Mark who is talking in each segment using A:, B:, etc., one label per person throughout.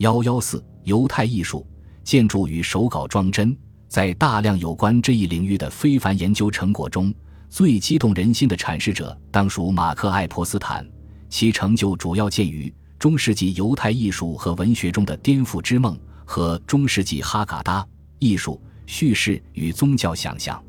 A: 幺幺四犹太艺术建筑与手稿装帧，在大量有关这一领域的非凡研究成果中，最激动人心的阐释者当属马克·爱泼斯坦。其成就主要见于中世纪犹太艺术和文学中的颠覆之梦和中世纪哈嘎达艺术叙事与宗教想象。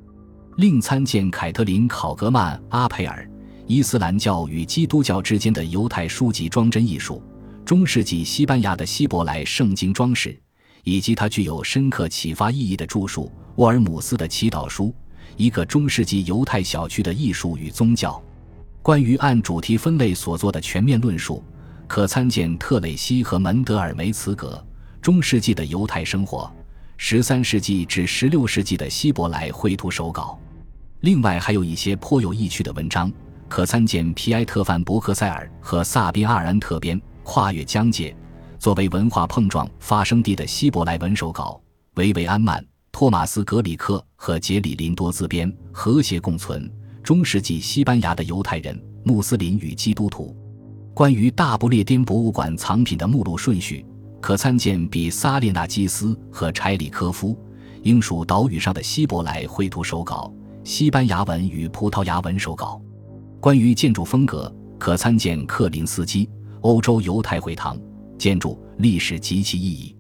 A: 另参见凯特琳·考格曼·阿佩尔《伊斯兰教与基督教之间的犹太书籍装帧艺术》。中世纪西班牙的希伯来圣经装饰，以及它具有深刻启发意义的著述《沃尔姆斯的祈祷书》，一个中世纪犹太小区的艺术与宗教。关于按主题分类所做的全面论述，可参见特蕾西和门德尔梅茨格《中世纪的犹太生活》，十三世纪至十六世纪的希伯来绘图手稿。另外还有一些颇有意趣的文章，可参见皮埃特·范伯克塞尔和萨宾·阿尔安特编。跨越疆界，作为文化碰撞发生地的希伯来文手稿，维维安曼、托马斯格里克和杰里林多自编《和谐共存：中世纪西班牙的犹太人、穆斯林与基督徒》。关于大不列颠博物馆藏品的目录顺序，可参见比萨列纳基斯和柴里科夫《英属岛屿上的希伯来绘图手稿：西班牙文与葡萄牙文手稿》。关于建筑风格，可参见克林斯基。欧洲犹太会堂建筑历史及其意义。